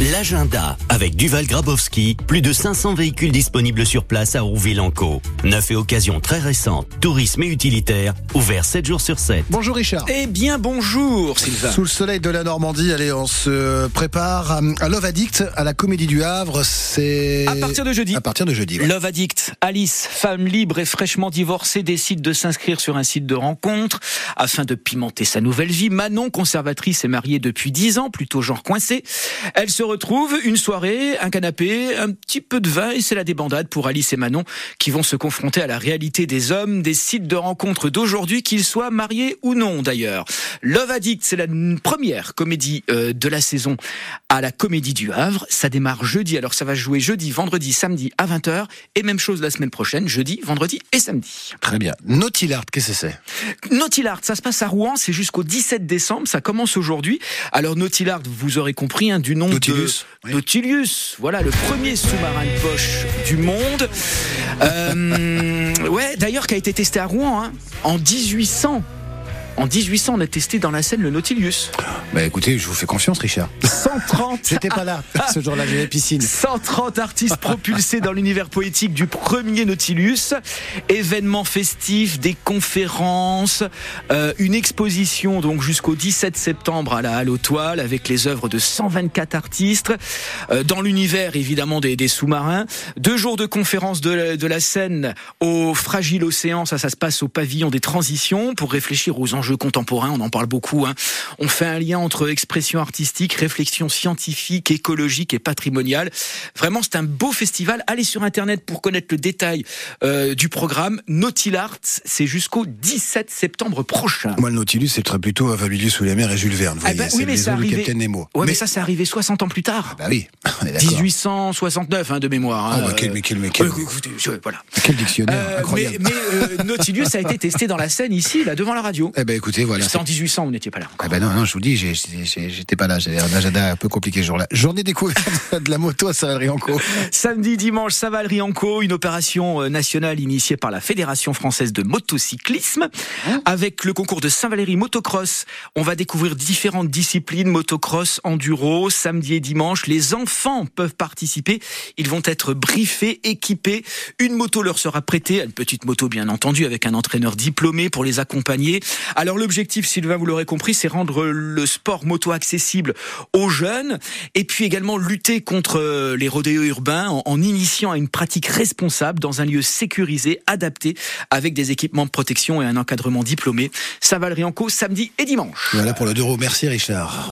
L'agenda avec Duval Grabowski, plus de 500 véhicules disponibles sur place à Rouville-en-Caux. Neuf et occasions très récentes, tourisme et utilitaire, ouvert 7 jours sur 7. Bonjour Richard. Eh bien bonjour Sylvain. Sous le soleil de la Normandie, allez, on se prépare à Love Addict à la Comédie du Havre. C'est À partir de jeudi. À partir de jeudi. ouais. Love Addict, Alice, femme libre et fraîchement divorcée, décide de s'inscrire sur un site de rencontre afin de pimenter sa nouvelle vie. Manon, conservatrice et mariée depuis 10 ans, plutôt genre coincée. Elle se retrouve une soirée, un canapé, un petit peu de vin et c'est la débandade pour Alice et Manon qui vont se confronter à la réalité des hommes, des sites de rencontre d'aujourd'hui, qu'ils soient mariés ou non d'ailleurs. Love Addict, c'est la première comédie euh, de la saison à la Comédie du Havre. Ça démarre jeudi, alors ça va jouer jeudi, vendredi, samedi à 20h et même chose la semaine prochaine, jeudi, vendredi et samedi. Très bien. Naughty Art, qu'est-ce que c'est? Naughty Art, ça se passe à Rouen, c'est jusqu'au 17 décembre, ça commence aujourd'hui. Alors Naughty Art, vous aurez compris, hein, du nom de oui. Nautilus, voilà le premier sous-marin de poche du monde. Euh, ouais, d'ailleurs qui a été testé à Rouen hein, en 1800. En 1800, on a testé dans la Seine le Nautilus. Bah écoutez, je vous fais confiance Richard. 130 J'étais pas là ce jour-là, j'avais piscine. 130 artistes propulsés dans l'univers poétique du premier Nautilus. Événements festifs, des conférences, euh, une exposition donc jusqu'au 17 septembre à la Halle aux Toiles avec les œuvres de 124 artistes euh, dans l'univers évidemment des, des sous-marins. Deux jours de conférences de, la- de la scène au fragile océan, ça ça se passe au pavillon des transitions pour réfléchir aux enjeux contemporains. On en parle beaucoup. Hein. On fait un lien entre expression artistique, réflexion scientifique, écologique et patrimoniale. Vraiment, c'est un beau festival. Allez sur Internet pour connaître le détail euh, du programme. Nautil Arts, c'est jusqu'au 17 septembre prochain. Moi, le Nautilus, c'est très plutôt Fabuleux sous la mer et Jules Verne. Vous Ah bah oui, mais arrivé. Capitaine Nemo. Ouais, mais, ça, c'est arrivé 60 ans plus tard. Bah oui, on est d'accord. 1869 hein, de mémoire. hein. Ah bah, quel- mais quel- mais quel- Euh, écoutez, je- voilà. Quel dictionnaire Euh, mais incroyable. mais euh, Nautilus a été testé dans la scène ici, là, devant la radio. Eh ben écoutez, voilà. C'était en 1800, vous n'étiez pas là. encore. Ah ben non, non, je vous dis, j'étais pas là, j'avais un agenda un peu compliqué ce jour-là. Journée découverte de la moto à Saint-Henri-en-Caux. Samedi, dimanche, Savalery-en-Caux, une opération euh, nationale initiée par la Fédération française de motocyclisme. Avec le concours de Saint-Valéry Motocross, on va découvrir différentes disciplines, motocross, enduro, samedi et dimanche. Les enfants peuvent participer. Ils vont être briefés, équipés. Une moto leur sera prêtée, une petite moto bien entendu, avec un entraîneur diplômé pour les accompagner. Alors l'objectif, Sylvain, vous l'aurez compris, c'est rendre le sport moto accessible aux jeunes et puis également lutter contre euh, les rodéos urbains en, initiant à une pratique responsable dans un lieu sécurisé, adapté, avec des équipements de protection et un encadrement diplômé. Savalery en cause samedi et dimanche. Voilà pour le roues. Merci Richard.